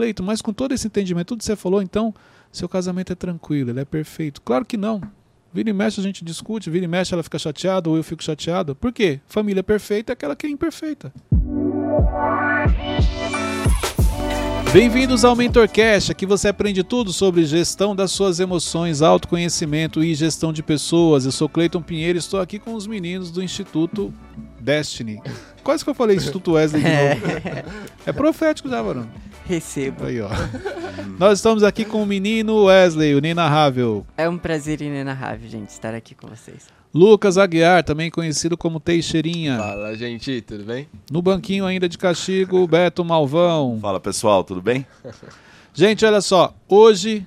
Cleito, mas com todo esse entendimento, tudo que você falou, então, seu casamento é tranquilo, ele é perfeito. Claro que não. Vira e mexe a gente discute, vira e mexe ela fica chateada ou eu fico chateado. Por quê? Família perfeita é aquela que é imperfeita. Bem-vindos ao MentorCast, aqui você aprende tudo sobre gestão das suas emoções, autoconhecimento e gestão de pessoas. Eu sou Cleiton Pinheiro e estou aqui com os meninos do Instituto Destiny. Quase que eu falei Instituto Wesley de novo. É profético já, varão. Recebo. Aí, ó. Nós estamos aqui com o menino Wesley, o inenarrável. É um prazer inenarrável, gente, estar aqui com vocês. Lucas Aguiar, também conhecido como Teixeirinha. Fala, gente, tudo bem? No banquinho ainda de castigo, Beto Malvão. Fala pessoal, tudo bem? Gente, olha só, hoje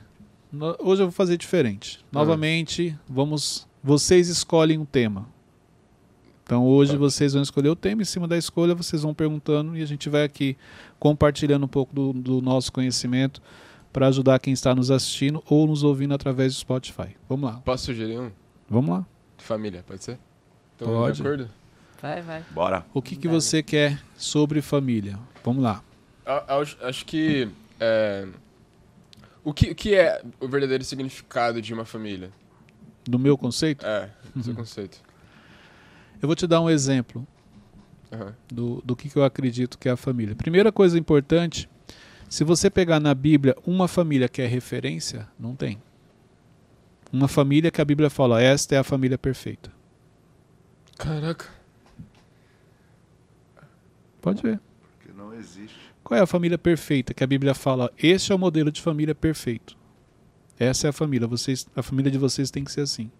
hoje eu vou fazer diferente. Novamente, vamos vocês escolhem um tema. Então hoje vocês vão escolher o tema, em cima da escolha vocês vão perguntando e a gente vai aqui compartilhando um pouco do, do nosso conhecimento para ajudar quem está nos assistindo ou nos ouvindo através do Spotify. Vamos lá. Posso sugerir um? Vamos lá. Família, pode ser? Então, Pode. de acordo? Vai, vai. Bora. O que, que Dale. você quer sobre família? Vamos lá. Acho, acho que. é, o que, o que é o verdadeiro significado de uma família? Do meu conceito, É, Uhum. seu conceito. eu vou te dar um exemplo Aham. do, do que, que eu acredito que é a família. Primeira coisa importante, se você pegar na Bíblia uma família que é referência, não tem. Uma família que a Bíblia fala, esta é a família perfeita. Caraca. Pode ver. Porque não existe. Qual é a família perfeita que a Bíblia fala? Este é o modelo de família perfeito. Essa é a família. Vocês, a família de vocês tem que ser assim.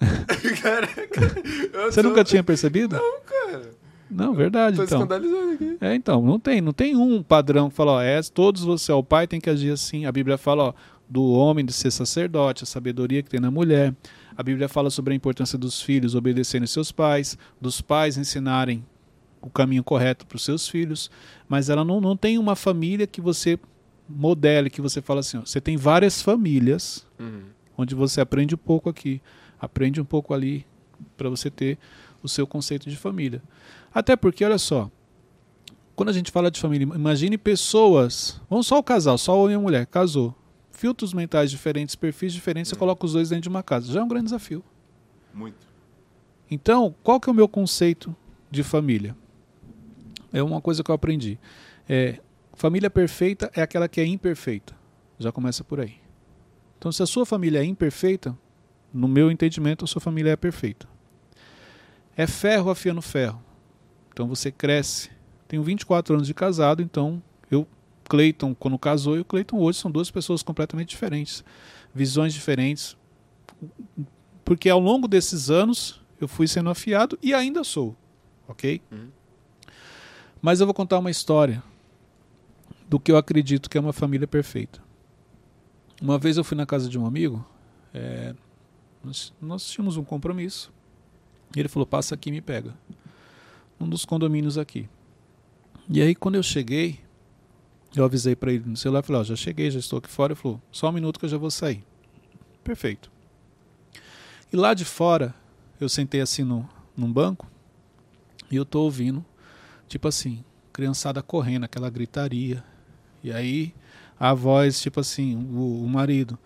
Eu Você nunca tinha percebido? Não, cara. Não, verdade. Tô Então. escandalizado aqui. É, então, não tem, não tem um padrão que fala, ó, é, todos você, ó, o pai tem que agir assim. A Bíblia fala, ó, do homem de ser sacerdote, a sabedoria que tem na mulher. A Bíblia fala sobre a importância dos filhos obedecerem seus pais, dos pais ensinarem o caminho correto para os seus filhos, mas ela não, não tem uma família que você modele, que você fala assim, ó, você tem várias famílias Uhum. onde você aprende um pouco aqui, aprende um pouco ali, para você ter o seu conceito de família. Até porque, olha só, quando a gente fala de família, imagine pessoas, vamos só o casal, só homem e mulher, casou, filtros mentais diferentes, perfis diferentes, você coloca os dois dentro de uma casa, já é um grande desafio. Muito. Então, qual que é o meu conceito de família? É uma coisa que eu aprendi. É, família perfeita é aquela que é imperfeita. Já começa por aí. Então, se a sua família é imperfeita, no meu entendimento, a sua família é perfeita. É ferro afiando ferro. Então você cresce. Tenho 24 anos de casado, então eu, Cleiton, quando casou, e o Cleiton hoje são duas pessoas completamente diferentes. Visões diferentes. Porque ao longo desses anos eu fui sendo afiado e ainda sou. Ok? Uhum. Mas eu vou contar uma história do que eu acredito que é uma família perfeita. Uma vez eu fui na casa de um amigo, é, nós, nós tínhamos um compromisso. E ele falou: passa aqui e me pega. Um dos condomínios aqui. E aí, quando eu cheguei, eu avisei para ele no celular: falei, já cheguei, já estou aqui fora. Ele falou: só um minuto que eu já vou sair. Perfeito. E lá de fora, eu sentei assim no, num banco e eu tô ouvindo, tipo assim, criançada correndo, aquela gritaria. E aí a voz, tipo assim, o, o marido: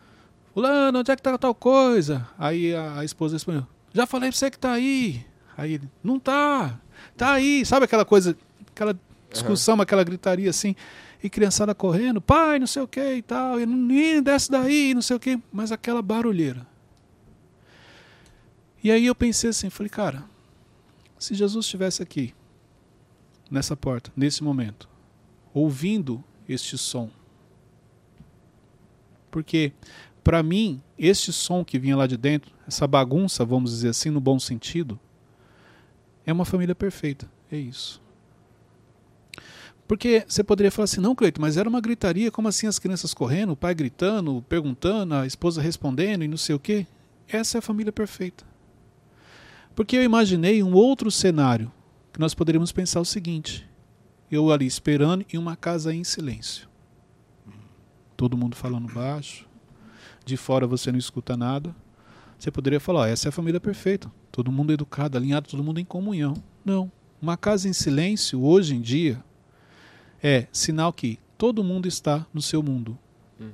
Fulano, onde é que tá tal coisa? Aí a, a esposa respondeu: Já falei pra você que tá aí. Aí ele: Não tá, tá aí. Sabe aquela coisa, aquela discussão, aquela gritaria assim. E criançada correndo, pai, não sei o que e tal. E menino, desce daí, não sei o que. Mas aquela barulheira. E aí eu pensei assim, falei, cara, se Jesus estivesse aqui, nessa porta, nesse momento, ouvindo este som, porque para mim, este som que vinha lá de dentro, essa bagunça, vamos dizer assim, no bom sentido, é uma família perfeita. É isso. Porque você poderia falar assim, não, Cleito, mas era uma gritaria, como assim as crianças correndo, o pai gritando, perguntando, a esposa respondendo e não sei o quê? Essa é a família perfeita. Porque eu imaginei um outro cenário, que nós poderíamos pensar o seguinte: eu ali esperando em uma casa em silêncio. Todo mundo falando baixo, de fora você não escuta nada. Você poderia falar: ó, essa é a família perfeita. Todo mundo educado, alinhado, todo mundo em comunhão. Não. Uma casa em silêncio, hoje em dia, é sinal que todo mundo está no seu mundo. Uhum.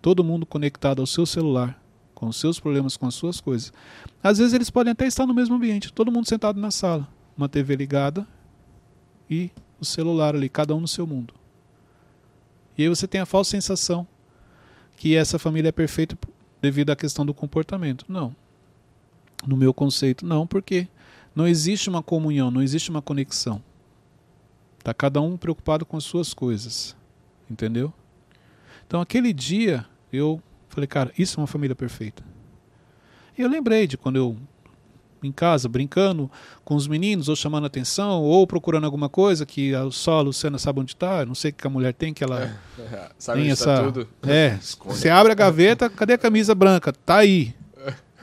Todo mundo conectado ao seu celular, com os seus problemas, com as suas coisas. Às vezes eles podem até estar no mesmo ambiente, todo mundo sentado na sala, uma TV ligada e o celular ali, cada um no seu mundo. E aí você tem a falsa sensação que essa família é perfeita devido à questão do comportamento. Não. No meu conceito, não, porque não existe uma comunhão, não existe uma conexão. Tá cada um preocupado com as suas coisas. Entendeu? Então aquele dia eu falei, cara, isso é uma família perfeita. E eu lembrei de quando eu em casa brincando com os meninos, ou chamando atenção, ou procurando alguma coisa que a- só a Luciana sabe onde está. Não sei o que a mulher tem, que ela Sabe tem onde tá essa. tudo? É, Esconde. você abre a gaveta, cadê a camisa branca? Tá aí.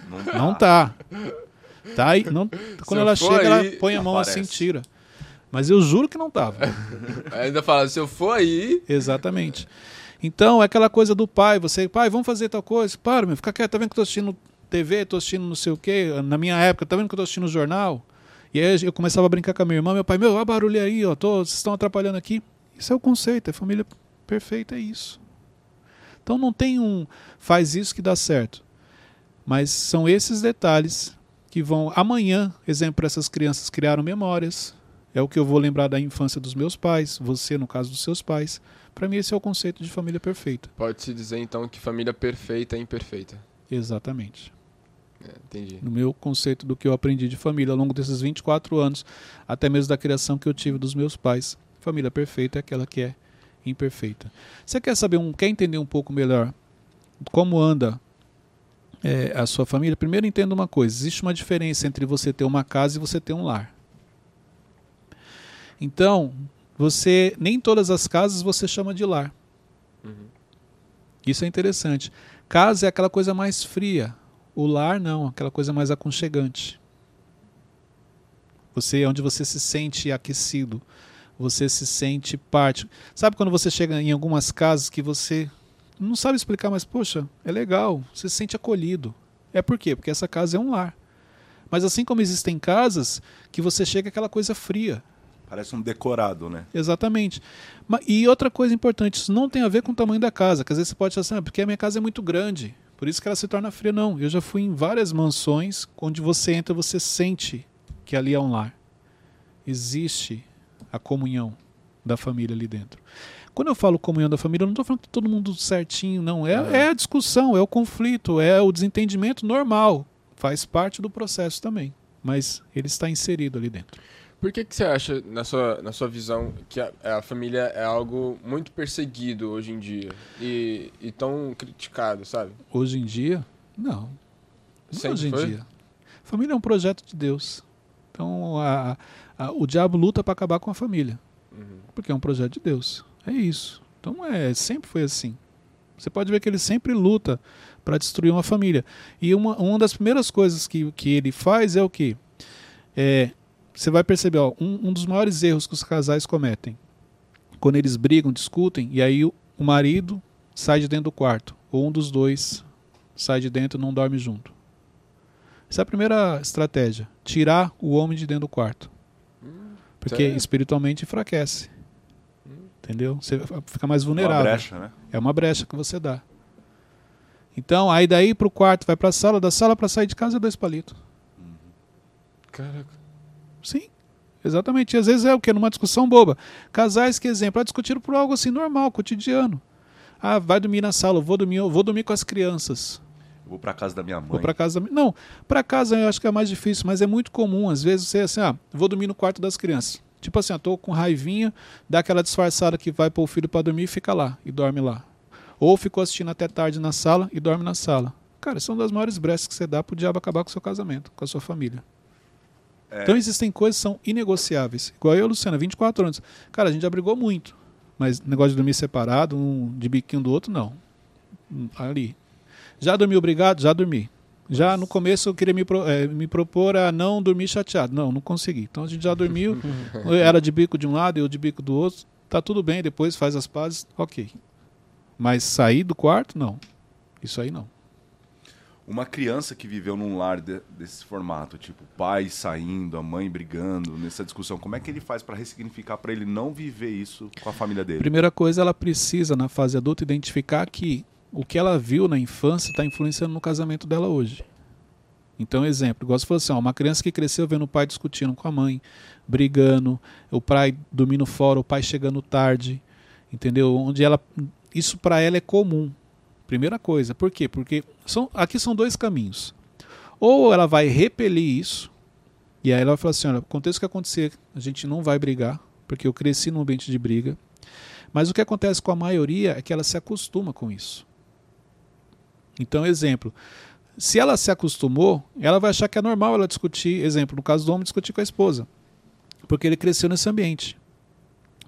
Não, Não tá. Tá aí. Não, quando ela chega, aí, ela põe a mão aparece. assim, tira. Mas eu juro que não tava. Ainda fala, se eu for aí. Exatamente. Então, é aquela coisa do pai, você, pai, vamos fazer tal coisa. Para, meu, fica quieto, tá vendo que eu tô assistindo TV, tô assistindo não sei o quê. Na minha época, tá vendo que eu tô assistindo jornal? E aí eu começava a brincar com a minha irmã, meu pai, meu, olha barulho aí, ó, tô, vocês estão atrapalhando aqui. Isso é o conceito, é família perfeita, é isso. Então não tem um faz isso que dá certo. Mas são esses detalhes que vão amanhã, exemplo, essas crianças criaram memórias. É o que eu vou lembrar da infância dos meus pais, você no caso dos seus pais. Para mim esse é o conceito de família perfeita. Pode-se dizer então que família perfeita é imperfeita. Exatamente. É, entendi. No meu conceito do que eu aprendi de família ao longo desses 24 anos, até mesmo da criação que eu tive dos meus pais. Família perfeita é aquela que é imperfeita. Você quer saber um, quer entender um pouco melhor como anda é, a sua família? Primeiro entenda uma coisa: existe uma diferença entre você ter uma casa e você ter um lar. Então, você nem todas as casas você chama de lar. Uhum. Isso é interessante. Casa é aquela coisa mais fria. O lar não, aquela coisa mais aconchegante. Você é onde você se sente aquecido, você se sente parte. Sabe quando você chega em algumas casas que você não sabe explicar, mas poxa, é legal, você se sente acolhido. É por quê? Porque essa casa é um lar. Mas assim como existem casas que você chega aquela coisa fria, Parece um decorado, né? Exatamente. E outra coisa importante, isso não tem a ver com o tamanho da casa, que às vezes você pode achar assim, ah, porque a minha casa é muito grande, por isso que ela se torna fria. Não, eu já fui em várias mansões onde você entra, você sente que ali é um lar. Existe a comunhão da família ali dentro. Quando eu falo comunhão da família, eu não estou falando que todo mundo certinho, não. É, Aham. é a discussão, é o conflito, é o desentendimento normal. Faz parte do processo também. Mas ele está inserido ali dentro. Por que, que você acha, na sua, na sua visão, que a, a família é algo muito perseguido hoje em dia e, e tão criticado, sabe? Hoje em dia, não. Não Sempre hoje em foi? dia. Família é um projeto de Deus. Então, a- a- o diabo luta para acabar com a família, Uhum. porque é um projeto de Deus. É isso. Então, é, sempre foi assim. Você pode ver que ele sempre luta para destruir uma família. E uma, uma das primeiras coisas que, que ele faz é o quê? É, você vai perceber, ó, um, um dos maiores erros que os casais cometem. Quando eles brigam, discutem, e aí o, o marido sai de dentro do quarto. Ou um dos dois sai de dentro e não dorme junto. Essa é a primeira estratégia. Tirar o homem de dentro do quarto. Porque sério? espiritualmente enfraquece. Entendeu? Você fica mais Uma vulnerável. brecha, né? É uma brecha que você dá. Então, aí daí pro quarto, vai pra sala, da sala para sair de casa é dois palitos. Caraca. Sim. Exatamente. E às vezes é o que? Numa discussão boba. Casais que, exemplo, ah, discutiram por algo assim normal, cotidiano. Ah, vai dormir na sala, vou dormir, vou dormir com as crianças. Vou pra casa da minha mãe. Vou para casa da Não, para casa eu acho que é mais difícil, mas é muito comum. Às vezes você assim, ah, vou dormir no quarto das crianças. Tipo assim, eu tô com raivinha, dá aquela disfarçada que vai pôr o filho para dormir e fica lá, e dorme lá. Ou ficou assistindo até tarde na sala e dorme na sala. Cara, são das maiores brechas que você dá pro diabo acabar com o seu casamento, com a sua família. É. Então existem coisas que são inegociáveis. Igual eu e Luciana, 24 anos. Cara, a gente já brigou muito. Mas negócio de dormir separado, um de biquinho do outro, não. Ali. Já dormi obrigado? Já dormi. Já no começo eu queria me, pro- eh, me propor a não dormir chateado. Não, não consegui. Então a gente já dormiu. era de bico de um lado e eu de bico do outro. Tá tudo bem, depois faz as pazes, ok. Mas sair do quarto, não. Isso aí não. Uma criança que viveu num lar de- desse formato, tipo, pai saindo, a mãe brigando nessa discussão, como é que ele faz para ressignificar para ele não viver isso com a família dele? Primeira coisa, ela precisa, na fase adulta, identificar que o que ela viu na infância está influenciando no casamento dela hoje. Então, exemplo, igual você falou assim, uma criança que cresceu vendo o pai discutindo com a mãe, brigando, o pai dormindo fora, o pai chegando tarde, entendeu? Onde ela, isso para ela é comum. Primeira coisa, por quê? Porque são, aqui são dois caminhos. Ou ela vai repelir isso, e aí ela vai falar assim: olha, aconteça o que acontecer, a gente não vai brigar, porque eu cresci num ambiente de briga. Mas o que acontece com a maioria é que ela se acostuma com isso. Então, exemplo, se ela se acostumou, ela vai achar que é normal ela discutir, exemplo, no caso do homem, discutir com a esposa, porque ele cresceu nesse ambiente.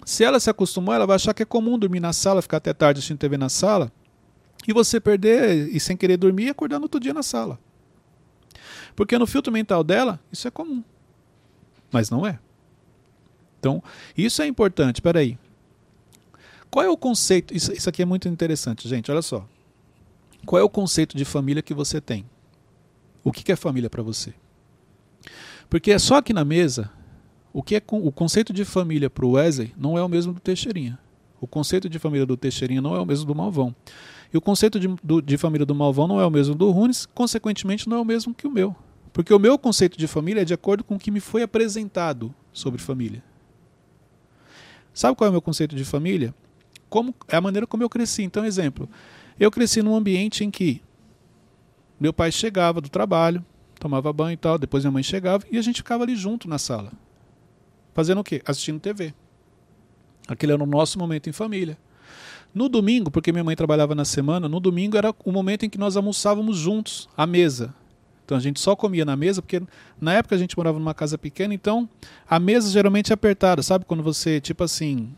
Se ela se acostumou, ela vai achar que é comum dormir na sala, ficar até tarde assistindo TV na sala, e você perder e sem querer dormir e acordar no outro dia na sala. Porque no filtro mental dela, isso é comum. Mas não é. Então, isso é importante. Peraí. Qual é o conceito? Isso, isso aqui é muito interessante, gente. Olha só. Qual é o conceito de família que você tem? O que que é família para você? Porque é só aqui na mesa, o que é o conceito de família para o Wesley não é o mesmo do Teixeirinha. O conceito de família do Teixeirinha não é o mesmo do Malvão. E o conceito de, do- de família do Malvão não é o mesmo do Runes, consequentemente não é o mesmo que o meu. Porque o meu conceito de família é de acordo com o que me foi apresentado sobre família. Sabe qual é o meu conceito de família? Como é a maneira como eu cresci. Então, exemplo, eu cresci num ambiente em que meu pai chegava do trabalho, tomava banho e tal, depois minha mãe chegava e a gente ficava ali junto na sala. Fazendo o quê? Assistindo TV. Aquele era o nosso momento em família. No domingo, porque minha mãe trabalhava na semana, no domingo era o momento em que nós almoçávamos juntos, à mesa. Então a gente só comia na mesa, porque na época a gente morava numa casa pequena, então a mesa geralmente é apertada, sabe? Quando você, tipo assim,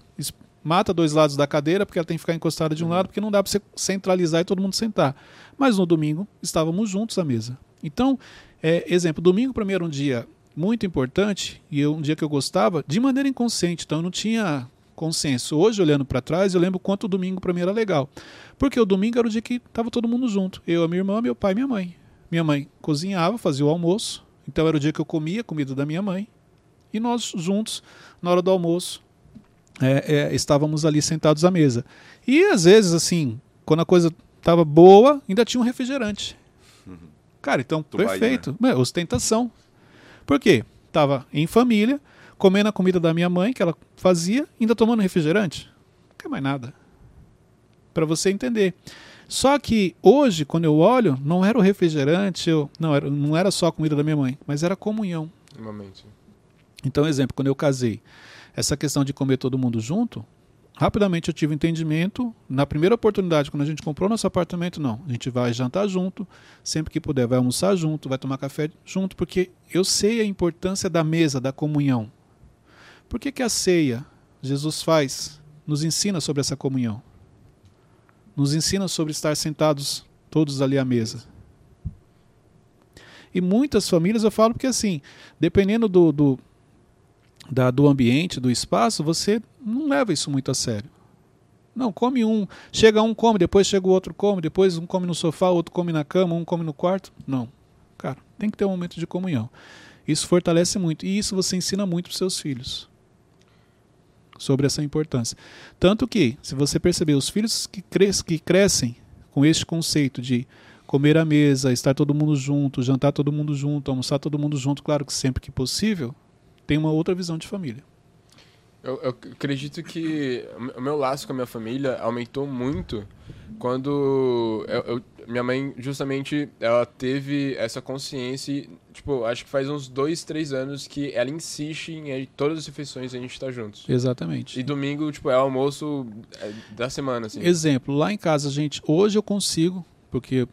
mata dois lados da cadeira, porque ela tem que ficar encostada de um lado, porque não dá para você centralizar e todo mundo sentar. Mas no domingo estávamos juntos à mesa. Então, é, exemplo, domingo para mim era um dia muito importante e eu- um dia que eu gostava de maneira inconsciente, então eu não tinha consenso. Hoje, olhando para trás, eu lembro quanto o domingo para mim era legal. Porque o domingo era o dia que estava todo mundo junto. Eu, a minha irmã, meu pai e minha mãe. Minha mãe cozinhava, fazia o almoço. Então era o dia que eu comia a comida da minha mãe. E nós juntos, na hora do almoço, é, é, estávamos ali sentados à mesa. E às vezes, assim, quando a coisa estava boa, ainda tinha um refrigerante. Cara, então, Tu vai, perfeito. É, ostentação. Por quê? Tava em família, comendo a comida da minha mãe, que ela fazia, ainda tomando refrigerante. Não quer mais nada. Para você entender. Só que hoje, quando eu olho, não era o refrigerante, eu, não, era, não era só a comida da minha mãe, mas era a comunhão. No momento. Então, exemplo, quando eu casei, essa questão de comer todo mundo junto, rapidamente eu tive entendimento. Na primeira oportunidade, quando a gente comprou nosso apartamento, não. A gente vai jantar junto, sempre que puder, vai almoçar junto, vai tomar café junto, porque eu sei a importância da mesa, da comunhão. Por que, que a ceia, Jesus faz, nos ensina sobre essa comunhão? Nos ensina sobre estar sentados todos ali à mesa. E muitas famílias, eu falo porque assim, dependendo do, do, da, do ambiente, do espaço, você não leva isso muito a sério. Não, come um, chega um, come, depois chega o outro, come, depois um come no sofá, outro come na cama, um come no quarto. Não. Cara, tem que ter um momento de comunhão. Isso fortalece muito. E isso você ensina muito para seus filhos. Sobre essa importância. Tanto que, se você perceber, os filhos que, cres que crescem com este conceito de comer à mesa, estar todo mundo junto, jantar todo mundo junto, almoçar todo mundo junto, claro que sempre que possível, tem uma outra visão de família. Eu, eu acredito que o meu laço com a minha família aumentou muito quando eu, eu- minha mãe, justamente, ela teve essa consciência, e, tipo, acho que faz uns dois, três anos que ela insiste em todas as refeições a gente estar juntos. Exatamente. E domingo, tipo, é o almoço é, da semana, assim. Exemplo, lá em casa, gente, hoje eu consigo, porque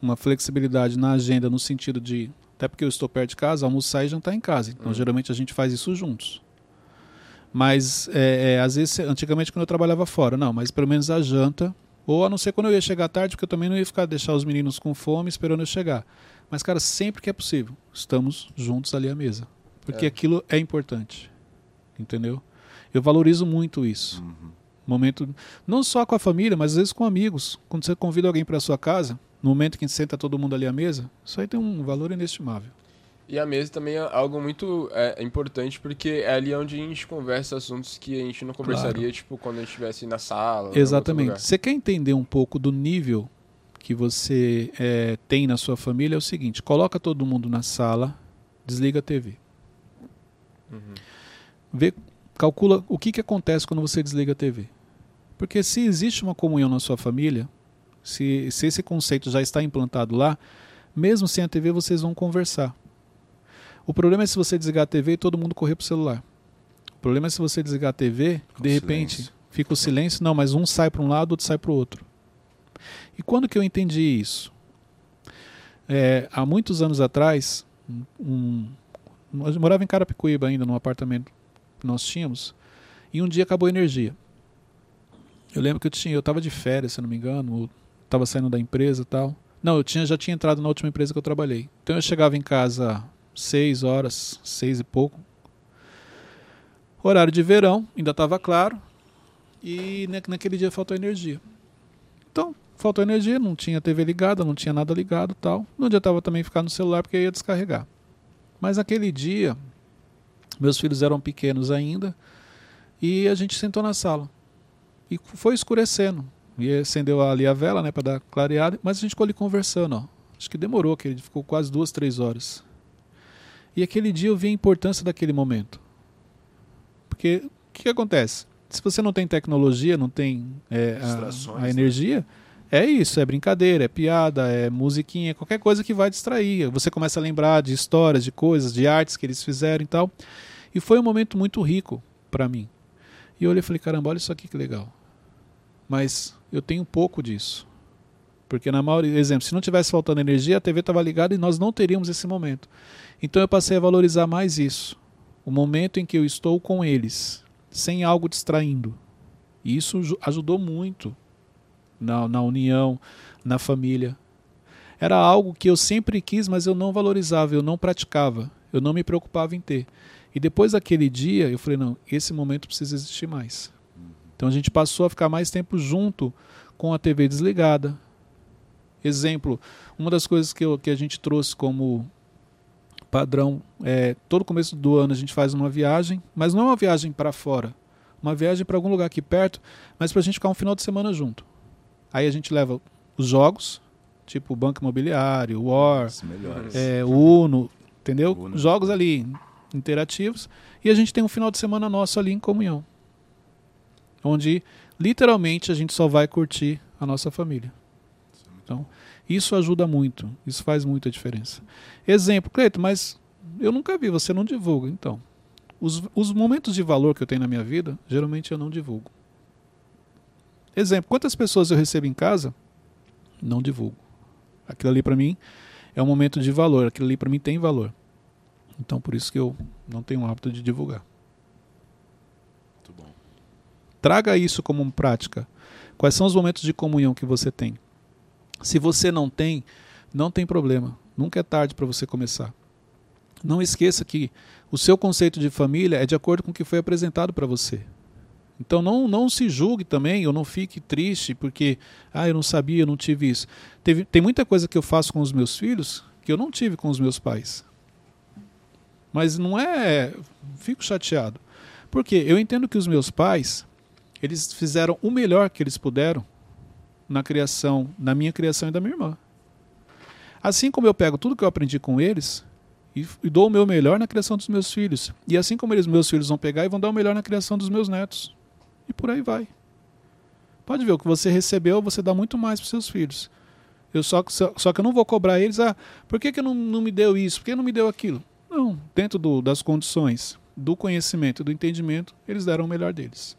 uma flexibilidade na agenda no sentido de, até porque eu estou perto de casa, almoçar e jantar em casa. Então, Hum. geralmente a gente faz isso juntos. Mas, é, é, às vezes, antigamente quando eu trabalhava fora, não, mas pelo menos a janta, ou a não ser quando eu ia chegar tarde, porque eu também não ia ficar deixar os meninos com fome esperando eu chegar. Mas, cara, sempre que é possível, estamos juntos ali à mesa. Porque É. aquilo é importante. Entendeu? Eu valorizo muito isso Uhum. momento não só com a família, mas às vezes com amigos. Quando você convida alguém para sua casa, no momento que senta todo mundo ali à mesa, isso aí tem um valor inestimável. E a mesa também é algo muito é, importante, porque é ali onde a gente conversa assuntos que a gente não conversaria, tipo, quando a gente estivesse na sala. Exatamente. Você quer entender um pouco do nível que você é, tem na sua família? É o seguinte: coloca todo mundo na sala, desliga a TV. Uhum. Vê, calcula o que, que acontece quando você desliga a TV. Porque se existe uma comunhão na sua família, se, se esse conceito já está implantado lá, mesmo sem a TV vocês vão conversar. O problema é se você desligar a TV e todo mundo correr pro celular. O problema é se você desligar a TV, Com de repente silêncio. fica o silêncio, não, mas um sai para um lado, outro sai para o outro. E quando que eu entendi isso? É, há muitos anos atrás, um, nós morava em Carapicuíba ainda, num apartamento que nós tínhamos, e um dia acabou a energia. Eu lembro que eu tinha, eu estava de férias, se não me engano, estava saindo da empresa e tal. Não, eu tinha, já tinha entrado na última empresa que eu trabalhei. Então eu chegava em casa seis horas, seis e pouco. Horário de verão, ainda estava claro. E na- naquele dia faltou energia. Então, faltou energia, não tinha TV ligada, não tinha nada ligado tal. Não adiantava também ficar no celular porque ia descarregar. Mas naquele dia, meus filhos eram pequenos ainda, e a gente sentou na sala. E foi escurecendo. E acendeu ali a vela, né, para dar clareada, mas a gente ficou ali conversando, ó. Acho que demorou, aquele ficou quase duas, três horas. E aquele dia eu vi a importância daquele momento. Porque o que, acontece? Se você não tem tecnologia, não tem é, a, a né? energia, é isso, é brincadeira, é piada, é musiquinha, é qualquer coisa que vai distrair. Você começa a lembrar de histórias, de coisas, de artes que eles fizeram e tal. E foi um momento muito rico para mim. E eu olhei e falei, caramba, olha isso aqui que legal. Mas eu tenho pouco disso. Porque na maioria, exemplo, se não tivesse faltando energia, a TV estava ligada e nós não teríamos esse momento. Então eu passei a valorizar mais isso. O momento em que eu estou com eles, sem algo distraindo. E isso ju- ajudou muito na, na união, na família. Era algo que eu sempre quis, mas eu não valorizava, eu não praticava, eu não me preocupava em ter. E depois daquele dia, eu falei: não, esse momento precisa existir mais. Então a gente passou a ficar mais tempo junto com a TV desligada. Exemplo, uma das coisas que, eu- que a gente trouxe como padrão é todo começo do ano a gente faz uma viagem, mas não é uma viagem para fora, uma viagem para algum lugar aqui perto, mas para a gente ficar um final de semana junto. Aí a gente leva os jogos, tipo Banco Imobiliário, War, é, Uno, entendeu? Uno. Jogos ali interativos. E a gente tem um final de semana nosso ali em comunhão. Onde literalmente a gente só vai curtir a nossa família. Então, isso ajuda muito. Isso faz muita diferença. Exemplo, Cleito, mas eu nunca vi, você não divulga. Então, os, os momentos de valor que eu tenho na minha vida, geralmente eu não divulgo. Exemplo, quantas pessoas eu recebo em casa, não divulgo. Aquilo ali para mim é um momento de valor, aquilo ali para mim tem valor. Então por isso que eu não tenho o hábito de divulgar. Muito bom. Traga isso como prática. Quais são os momentos de comunhão que você tem? Se você não tem, não tem problema. Nunca é tarde para você começar. Não esqueça que o seu conceito de família é de acordo com o que foi apresentado para você. Então não, não se julgue também, ou não fique triste porque, ah, eu não sabia, eu não tive isso. Teve, tem muita coisa que eu faço com os meus filhos que eu não tive com os meus pais. Mas não é. Fico chateado. Porque eu entendo que os meus pais, eles fizeram o melhor que eles puderam na criação, na minha criação e da minha irmã. Assim como eu pego tudo que eu aprendi com eles e, e dou o meu melhor na criação dos meus filhos. E assim como eles, meus filhos vão pegar e vão dar o melhor na criação dos meus netos. E por aí vai. Pode ver, o que você recebeu, você dá muito mais para seus filhos. Eu só, só, só que eu não vou cobrar eles, ah, por que, que não, não me deu isso? Por que não me deu aquilo? Não, dentro do, das condições, do conhecimento do entendimento, eles deram o melhor deles.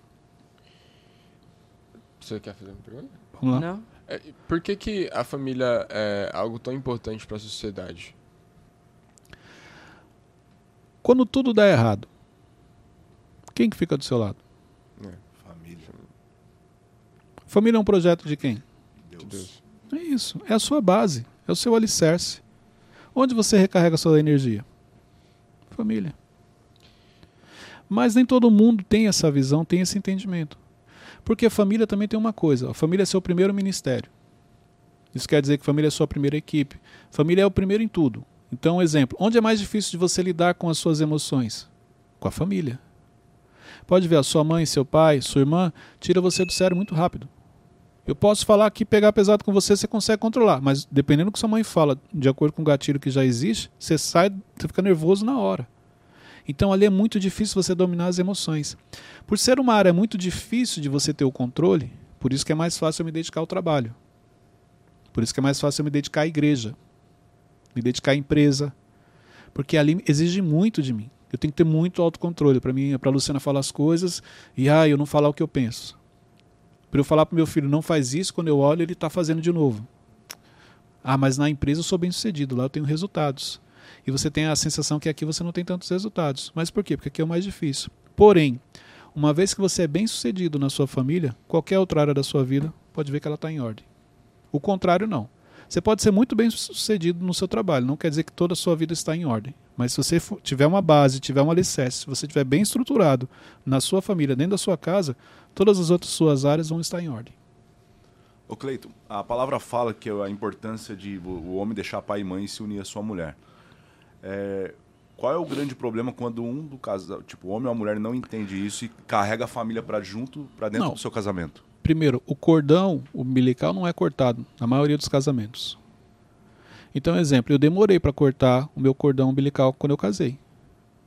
Você quer fazer uma pergunta? Vamos lá. Não? É, por que, que a família é algo tão importante para a sociedade? Quando tudo dá errado, quem que fica do seu lado? Família. Família é um projeto de quem? Deus. De Deus. É isso, é a sua base, é o seu alicerce. Onde você recarrega a sua energia? Família. Mas nem todo mundo tem essa visão, tem esse entendimento. Porque a família também tem uma coisa: a família é seu primeiro ministério. Isso quer dizer que família é sua primeira equipe. Família é o primeiro em tudo. Então, um exemplo: onde é mais difícil de você lidar com as suas emoções? Com a família. Pode ver, a sua mãe, seu pai, sua irmã, tira você do sério muito rápido. Eu posso falar que pegar pesado com você, você consegue controlar, mas dependendo do que sua mãe fala, de acordo com o gatilho que já existe, você sai, você fica nervoso na hora. Então ali é muito difícil você dominar as emoções. Por ser uma área muito difícil de você ter o controle, por isso que é mais fácil eu me dedicar ao trabalho. Por isso que é mais fácil eu me dedicar à igreja, me dedicar à empresa, porque ali exige muito de mim. Eu tenho que ter muito autocontrole para mim, para a Luciana falar as coisas e ah, eu não falar o que eu penso. Para eu falar para meu filho não faz isso, quando eu olho ele está fazendo de novo. Ah, mas na empresa eu sou bem sucedido, lá eu tenho resultados. E você tem a sensação que aqui você não tem tantos resultados. Mas por quê? Porque aqui é o mais difícil. Porém, uma vez que você é bem sucedido na sua família, qualquer outra área da sua vida pode ver que ela está em ordem. O contrário, não. Você pode ser muito bem sucedido no seu trabalho, não quer dizer que toda a sua vida está em ordem. Mas se você tiver uma base, tiver um alicerce, se você estiver bem estruturado na sua família, dentro da sua casa, todas as outras suas áreas vão estar em ordem. Ô Cleiton, a palavra fala que é a importância de o homem deixar pai e mãe e se unir à sua mulher. É, qual é o grande problema quando um do casal, tipo, homem ou a mulher não entende isso e carrega a família para junto, para dentro Não. do seu casamento? Primeiro, o cordão umbilical não é cortado na maioria dos casamentos. Então, exemplo, eu demorei para cortar o meu cordão umbilical quando eu casei.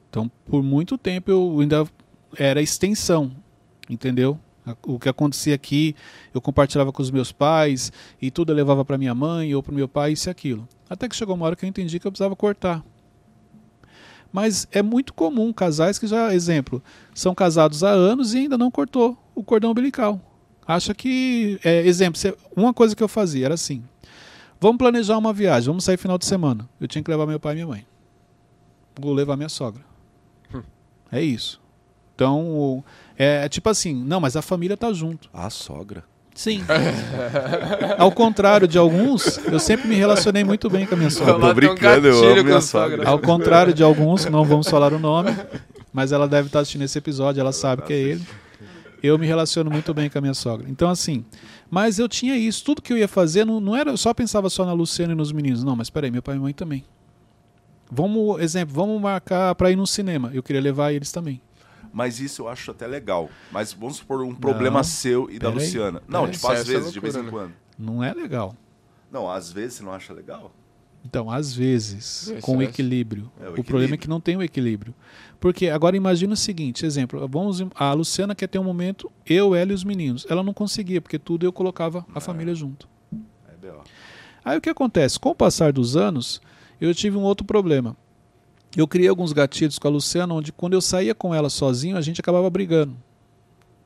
Então, por muito tempo eu ainda era extensão, entendeu? O que acontecia aqui, eu compartilhava com os meus pais e tudo eu levava para minha mãe ou para o meu pai, isso e aquilo. Até que chegou uma hora que eu entendi que eu precisava cortar. Mas é muito comum casais que já, exemplo, são casados há anos e ainda não cortou o cordão umbilical. Acha que, é, exemplo, uma coisa que eu fazia era assim: vamos planejar uma viagem, vamos sair final de semana. Eu tinha que levar meu pai e minha mãe. Vou levar minha sogra. É isso. Então, o- é tipo assim, não, mas a família tá junto. A sogra. Sim. Ao contrário de alguns, eu sempre me relacionei muito bem com a minha sogra. Um brincando, eu amo minha sogra. Ao contrário de alguns, não vamos falar o nome, mas ela deve estar assistindo esse episódio, ela sabe que é ele. Eu me relaciono muito bem com a minha sogra. Então, assim, mas eu tinha isso. Tudo que eu ia fazer não, não era. Eu só pensava só na Luciana e nos meninos. Não, mas peraí, meu pai e mãe também. Vamos, exemplo, vamos marcar para ir no cinema. Eu queria levar eles também. Mas isso eu acho até legal. Mas vamos supor um problema seu e da. Luciana. Não, Peraí. tipo, às é vezes, de vez em loucura, quando. Não é legal. Não, às vezes você não acha legal. Então, às vezes, Isso, com o é. equilíbrio. É, o o, problema é equilíbrio. que não tem o equilíbrio. Porque agora imagina o seguinte, exemplo, vamos a Luciana quer ter um momento eu, ela e os meninos. Ela não conseguia, porque tudo eu colocava a família junto. É. Aí o que acontece? Com o passar dos anos, eu tive um outro problema. Eu criei alguns gatilhos com a Luciana, onde quando eu saía com ela sozinho, a gente acabava brigando.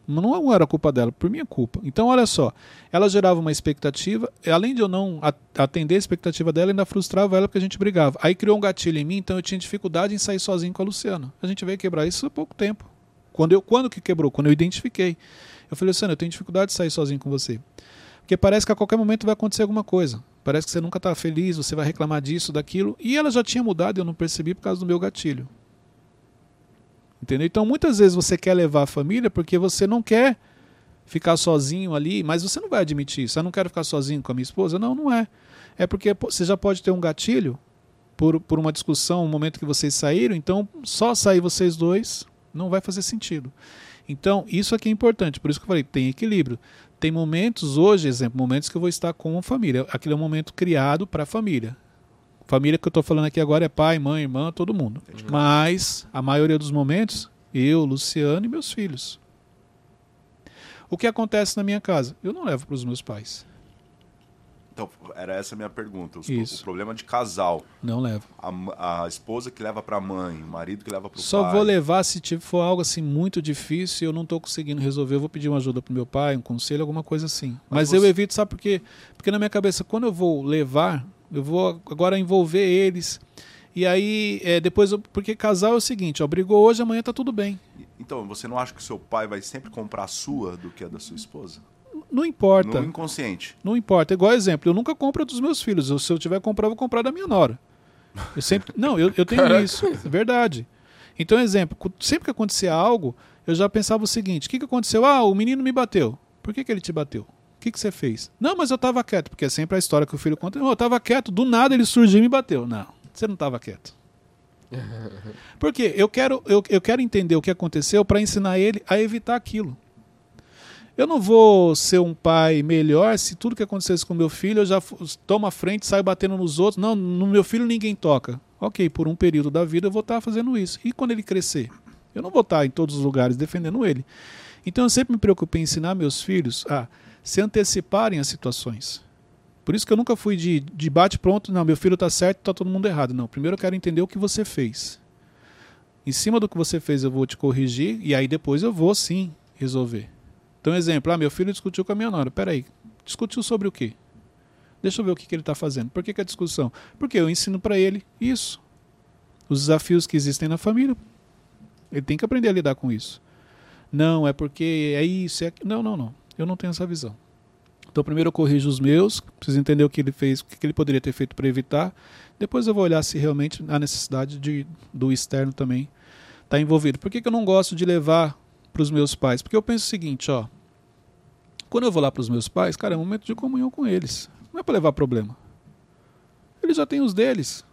Mas Não era culpa dela, por minha culpa. Então, olha só, ela gerava uma expectativa, além de eu não atender a expectativa dela, ainda frustrava ela porque a gente brigava. Aí criou um gatilho em mim, então eu tinha dificuldade em sair sozinho com a Luciana. A gente veio quebrar isso há pouco tempo. Quando, eu, quando que quebrou? Quando eu identifiquei. Eu falei, Luciana, eu tenho dificuldade de sair sozinho com você. Porque parece que a qualquer momento vai acontecer alguma coisa. Parece que você nunca está feliz, você vai reclamar disso, daquilo. E ela já tinha mudado e eu não percebi por causa do meu gatilho. Entendeu? Então muitas vezes você quer levar a família porque você não quer ficar sozinho ali, mas você não vai admitir isso. Eu não quero ficar sozinho com a minha esposa. Não, não é. É porque você já pode ter um gatilho por, por uma discussão, um momento que vocês saíram, então só sair vocês dois não vai fazer sentido. Então, isso aqui é importante, por isso que eu falei, tem equilíbrio. Tem momentos hoje, exemplo, momentos que eu vou estar com a família. Aquele é um momento criado para a família. Família que eu estou falando aqui agora é pai, mãe, irmã, todo mundo. Mas a maioria dos momentos, eu, Luciano e meus filhos. O que acontece na minha casa? Eu não levo para os meus pais. Então, era essa a minha pergunta. Os-. O problema de casal. Não levo. A, a esposa que leva pra mãe, o marido que leva pro Só pai. vou levar se tipo, for algo assim muito difícil e eu não estou conseguindo resolver. Eu vou pedir uma ajuda pro meu pai, um conselho, alguma coisa assim. Mas, Mas eu você- evito, sabe por quê? Porque na minha cabeça, quando eu vou levar, eu vou agora envolver eles. E aí, é, depois, eu, porque casal é o seguinte: ó, brigou hoje, amanhã tá tudo bem. Então, você não acha que o seu pai vai sempre comprar a sua do que a da sua esposa? Não importa. No inconsciente. Não importa. Igual exemplo, eu nunca compro dos meus filhos. Eu- se eu tiver comprar, eu vou comprar da minha nora. Eu sempre. Não, eu, eu tenho isso. É verdade. Então, exemplo, sempre que acontecia algo, eu já pensava o seguinte: o que, que aconteceu? Ah, o menino me bateu. Por que, que ele te bateu? que, que você fez? Não, mas eu estava quieto, porque é sempre a história que o filho conta. Não, eu estava quieto, do nada ele surgiu e me bateu. Não, você não estava quieto. Porque eu quero, eu, eu quero entender o que aconteceu para ensinar ele a evitar aquilo. Eu não vou ser um pai melhor se tudo que acontecesse com meu filho eu já tomo a frente, saio batendo nos outros. Não, no meu filho ninguém toca. Ok, por um período da vida eu vou estar fazendo isso. E quando ele crescer? Eu não vou estar em todos os lugares defendendo ele. Então eu sempre me preocupei em ensinar meus filhos a se anteciparem às situações. Por isso que eu nunca fui de, de bate pronto, não, meu filho está certo, está todo mundo errado. Não, primeiro eu quero entender o que você fez. Em cima do que você fez eu vou te corrigir e aí depois eu vou sim resolver. Então, exemplo, ah, meu filho discutiu com a minha nora. Peraí, discutiu sobre o quê? Deixa eu ver o que, que ele está fazendo. Por que, que é discussão? Porque eu ensino para ele isso. Os desafios que existem na família. Ele tem que aprender a lidar com isso. Não, é porque é isso, é aquilo. Não, não, não. Eu não tenho essa visão. Então, primeiro eu corrijo os meus, preciso entender o que ele fez, o que ele poderia ter feito para evitar. Depois eu vou olhar se realmente há necessidade de, do externo também estar envolvido. Por que, que eu não gosto de levar para os meus pais? Porque eu penso o seguinte, ó. Quando eu vou lá para os meus pais, cara, é um momento de comunhão com eles. Não é para levar problema. Eles já têm os deles.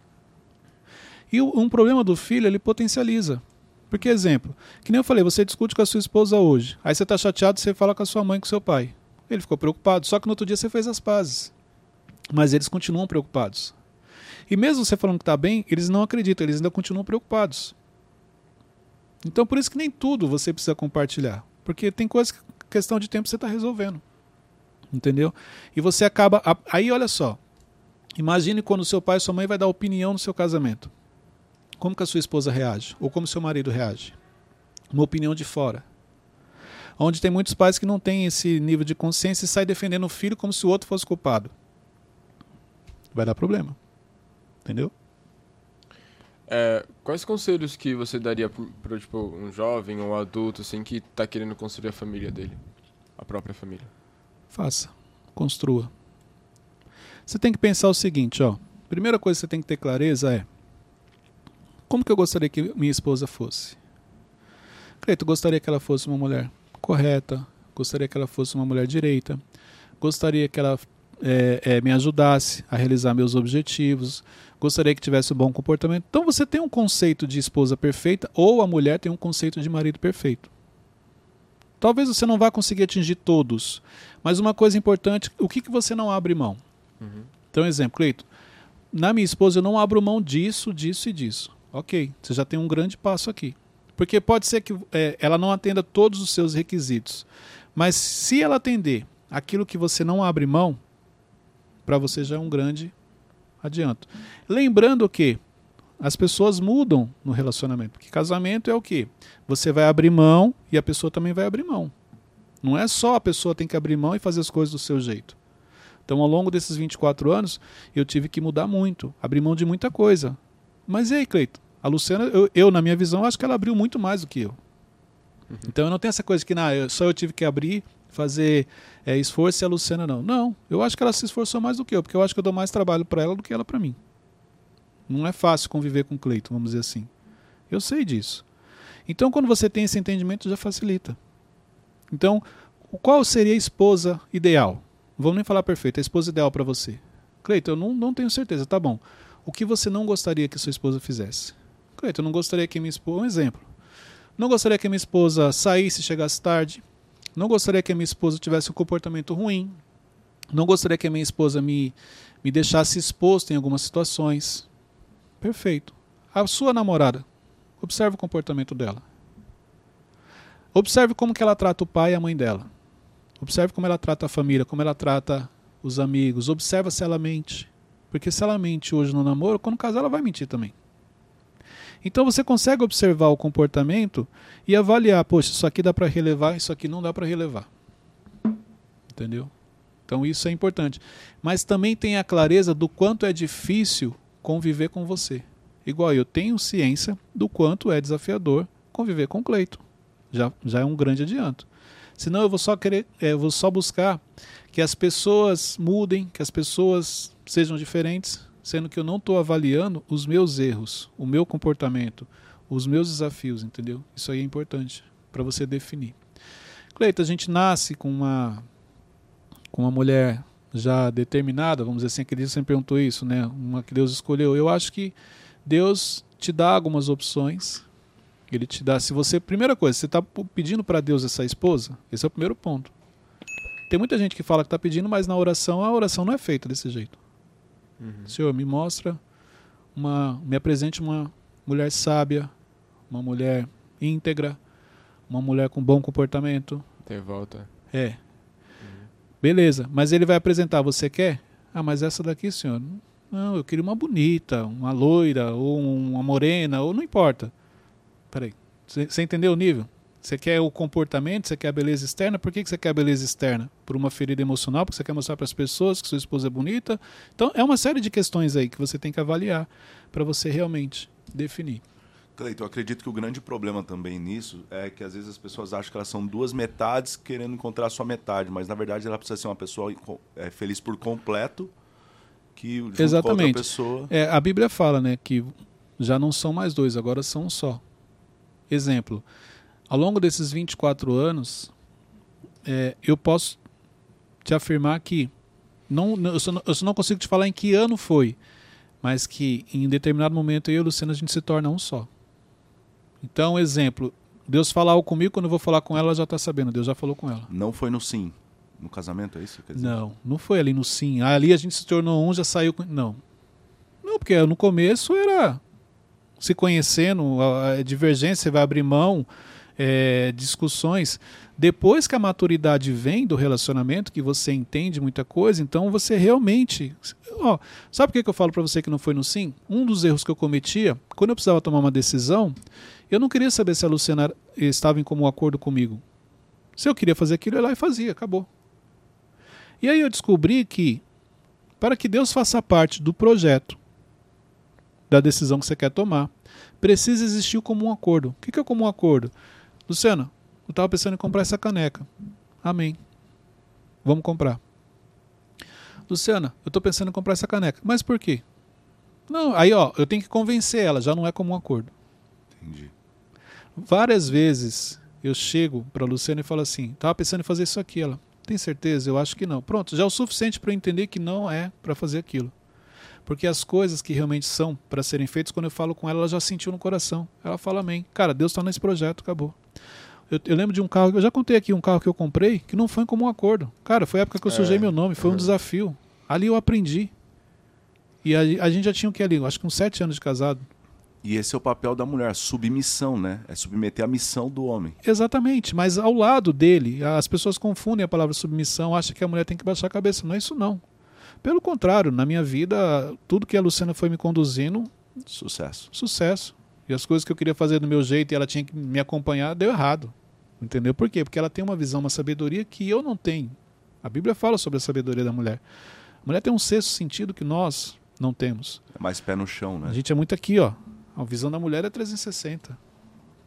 E um problema do filho, ele potencializa. Porque, exemplo, que nem eu falei, você discute com a sua esposa hoje. Aí você está chateado, você fala com a sua mãe, com seu pai. Ele ficou preocupado. Só que no outro dia você fez as pazes. Mas eles continuam preocupados. E mesmo você falando que está bem, eles não acreditam, eles ainda continuam preocupados. Então por isso que nem tudo você precisa compartilhar. Porque tem coisas que questão de tempo você está resolvendo. Entendeu? E você acaba. Aí olha só. Imagine quando seu pai e sua mãe vai dar opinião no seu casamento. Como que a sua esposa reage? Ou como seu marido reage? Uma opinião de fora. Onde tem muitos pais que não têm esse nível de consciência e saem defendendo o filho como se o outro fosse culpado. Vai dar problema. Entendeu? É, quais conselhos que você daria para tipo, um jovem ou um adulto assim que tá querendo construir a família dele? A própria família? Faça. Construa. Você tem que pensar o seguinte, ó. Primeira coisa que você tem que ter clareza é como que eu gostaria que minha esposa fosse? Cleito, gostaria que ela fosse uma mulher correta, gostaria que ela fosse uma mulher direita, gostaria que ela é, é, me ajudasse a realizar meus objetivos, gostaria que tivesse um bom comportamento. Então você tem um conceito de esposa perfeita ou a mulher tem um conceito de marido perfeito. Talvez você não vá conseguir atingir todos, mas uma coisa importante, o que, que você não abre mão? Uhum. Então, exemplo, Cleito, na minha esposa eu não abro mão disso, disso e disso. Ok, você já tem um grande passo aqui. Porque pode ser que é, ela não atenda todos os seus requisitos. Mas se ela atender aquilo que você não abre mão, para você já é um grande adianto. Lembrando que as pessoas mudam no relacionamento. Porque casamento é o quê? Você vai abrir mão e a pessoa também vai abrir mão. Não é só a pessoa tem que abrir mão e fazer as coisas do seu jeito. Então, ao longo desses 24 anos, eu tive que mudar muito, abrir mão de muita coisa. Mas e aí, Cleito? A Luciana, eu, eu, na minha visão, acho que ela abriu muito mais do que eu. Então, eu não tenho essa coisa que não, eu, só eu tive que abrir, fazer é, esforço e a Luciana não. Não, eu acho que ela se esforçou mais do que eu, porque eu acho que eu dou mais trabalho para ela do que ela para mim. Não é fácil conviver com o Cleito, vamos dizer assim. Eu sei disso. Então, quando você tem esse entendimento, já facilita. Então, qual seria a esposa ideal? Vamos nem falar perfeita, a esposa ideal para você. Cleiton, eu não, não tenho certeza, tá bom. O que você não gostaria que sua esposa fizesse? Cleiton, eu não gostaria que minha esposa. Um exemplo. Não gostaria que minha esposa saísse chegasse tarde. Não gostaria que minha esposa tivesse um comportamento ruim. Não gostaria que minha esposa me, me deixasse exposto em algumas situações. Perfeito. A sua namorada, observe o comportamento dela. Observe como que ela trata o pai e a mãe dela. Observe como ela trata a família, como ela trata os amigos. Observa se ela mente. Porque se ela mente hoje no namoro, quando casar ela vai mentir também. Então você consegue observar o comportamento e avaliar, poxa, isso aqui dá para relevar, isso aqui não dá para relevar. Entendeu? Então isso é importante. Mas também tem a clareza do quanto é difícil conviver com você. Igual eu tenho ciência do quanto é desafiador conviver com o Cleito. Já, já é um grande adianto. Senão eu vou só querer, é, eu vou só buscar que as pessoas mudem, que as pessoas sejam diferentes, sendo que eu não estou avaliando os meus erros, o meu comportamento, os meus desafios, entendeu? Isso aí é importante para você definir. Cleito, a gente nasce com uma com uma mulher já determinada, vamos dizer assim, que Deus sempre perguntou isso, né? Uma que Deus escolheu. Eu acho que Deus te dá algumas opções. Ele te dá. Se você, primeira coisa, você está pedindo para Deus essa esposa, esse é o primeiro ponto. Tem muita gente que fala que está pedindo, mas na oração a oração não é feita desse jeito. Uhum. Senhor, me mostra uma, me apresente uma mulher sábia, uma mulher íntegra, uma mulher com bom comportamento. Tem volta. É. Beleza, mas ele vai apresentar, você quer? Ah, mas essa daqui, senhor? Não, eu queria uma bonita, uma loira, ou uma morena, ou não importa. Peraí, você entendeu o nível? Você quer o comportamento, você quer a beleza externa. Por que que você quer a beleza externa? Por uma ferida emocional, porque você quer mostrar para as pessoas que sua esposa é bonita. Então, é uma série de questões aí que você tem que avaliar para você realmente definir. Cleiton, eu acredito que o grande problema também nisso é que às vezes as pessoas acham que elas são duas metades querendo encontrar a sua metade, mas na verdade ela precisa ser uma pessoa é, feliz por completo, que junto Exatamente. pessoa. É, a Bíblia fala, né, que já não são mais dois, agora são um só. Exemplo, ao longo desses 24 anos, é, eu posso te afirmar que, não, eu, só não, eu só não consigo te falar em que ano foi, mas que em determinado momento eu e a Luciana a gente se torna um só. Então, exemplo, Deus fala algo comigo, quando eu vou falar com ela, ela já está sabendo, Deus já falou com ela. Não foi no sim. No casamento, é isso? Não, não foi ali no sim. Ali a gente se tornou um, já saiu com. Não. Não, porque no começo era se conhecendo, a, a divergência, você vai abrir mão, é, discussões. Depois que a maturidade vem do relacionamento, que você entende muita coisa, então você realmente. Ó, sabe por que eu falo pra você que não foi no sim? Um dos erros que eu cometia, quando eu precisava tomar uma decisão, eu não queria saber se a Luciana estava em comum acordo comigo. Se eu queria fazer aquilo, eu ia lá e fazia, acabou. E aí eu descobri que, para que Deus faça parte do projeto, da decisão que você quer tomar, precisa existir o comum acordo. O que é o comum acordo? Luciana, eu estava pensando em comprar essa caneca. Amém. Vamos comprar. Luciana, eu estou pensando em comprar essa caneca. Mas por quê? Não, aí ó, eu tenho que convencer ela, já não é comum acordo. Entendi. Várias vezes eu chego para Luciana e falo assim: tava pensando em fazer isso aqui. Ela, tem certeza? Eu acho que não. Pronto, já é o suficiente para eu entender que não é para fazer aquilo. Porque as coisas que realmente são para serem feitas, quando eu falo com ela, ela já sentiu no coração. Ela fala amém. Cara, Deus está nesse projeto, acabou. Eu, eu lembro de um carro, eu já contei aqui, um carro que eu comprei, que não foi em comum acordo. Cara, foi a época que eu É. sujei meu nome, foi um Uhum. desafio. Ali eu aprendi. E a, a gente já tinha o que ali? Acho que uns sete anos de casado. E esse é o papel da mulher, submissão, né? É submeter a missão do homem. Exatamente, mas ao lado dele, as pessoas confundem a palavra submissão, acham que a mulher tem que baixar a cabeça. Não é isso não. Pelo contrário, na minha vida, tudo que a Luciana foi me conduzindo, Sucesso. sucesso. E as coisas que eu queria fazer do meu jeito e ela tinha que me acompanhar, deu errado. Entendeu? Por quê? Porque ela tem uma visão, uma sabedoria que eu não tenho. A Bíblia fala sobre a sabedoria da mulher. A mulher tem um sexto sentido que nós não temos. É mais pé no chão, né? A gente é muito aqui, ó. A visão da mulher é 360.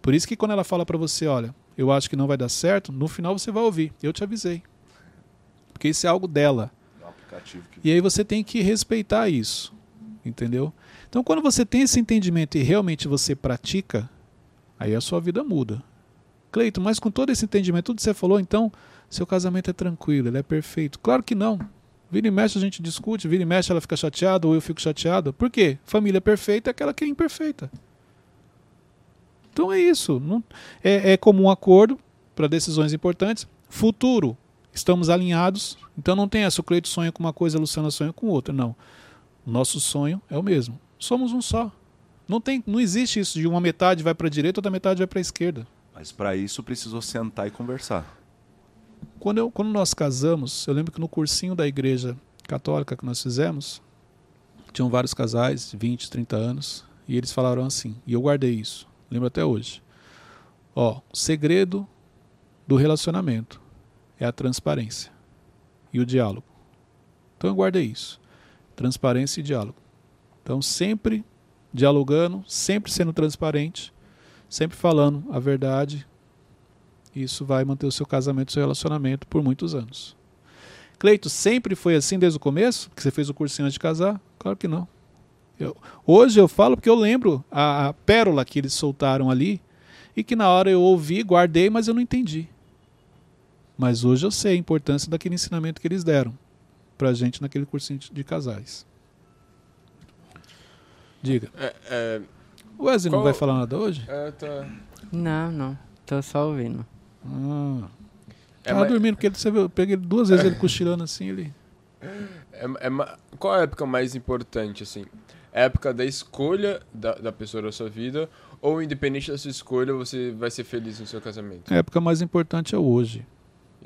Por isso que quando ela fala pra você, olha, eu acho que não vai dar certo, no final você vai ouvir. Eu te avisei. Porque isso é algo dela. Que E aí você tem que respeitar isso. Entendeu? Então quando você tem esse entendimento e realmente você pratica, aí a sua vida muda. Cleito, mas com todo esse entendimento, tudo que você falou, então, seu casamento é tranquilo, ele é perfeito. Claro que não. Vira e mexe a gente discute, vira e mexe ela fica chateada ou eu fico chateado. Por quê? Família perfeita é aquela que é imperfeita. Então é isso. Não, é, é comum acordo para decisões importantes. Futuro, estamos alinhados. Então não tem essa, o Cleito sonha com uma coisa, a Luciana sonha com outra. Não. Nosso sonho é o mesmo. Somos um só. Não, tem, não existe isso de uma metade vai para a direita, outra metade vai para a esquerda. Mas para isso precisou sentar e conversar. Quando, eu, quando nós casamos, eu lembro que no cursinho da igreja católica que nós fizemos, tinham vários casais, de 20, 30 anos, e eles falaram assim, e eu guardei isso, lembro até hoje. Ó, o segredo do relacionamento é a transparência e o diálogo. Então eu guardei isso. Transparência e diálogo. Então sempre dialogando, sempre sendo transparente, sempre falando a verdade, isso vai manter o seu casamento, o seu relacionamento por muitos anos. Cleito, sempre foi assim desde o começo? Que você fez o cursinho antes de casar? Claro que não. Eu- hoje eu falo porque eu lembro a, a pérola que eles soltaram ali e que na hora eu ouvi, guardei, mas eu não entendi. Mas hoje eu sei a importância daquele ensinamento que eles deram pra gente naquele cursinho de casais. Diga. É, é, O Wesley não Qual- vai falar nada hoje? é, tá. Não, não. Tô só ouvindo. Ah. É, Tava mas- dormindo, porque ele, você viu, eu peguei duas vezes ele cochilando assim, ele. É, é qual a época mais importante, assim? A época da escolha da, da pessoa da sua vida ou independente da sua escolha, você vai ser feliz no seu casamento? A época mais importante é hoje.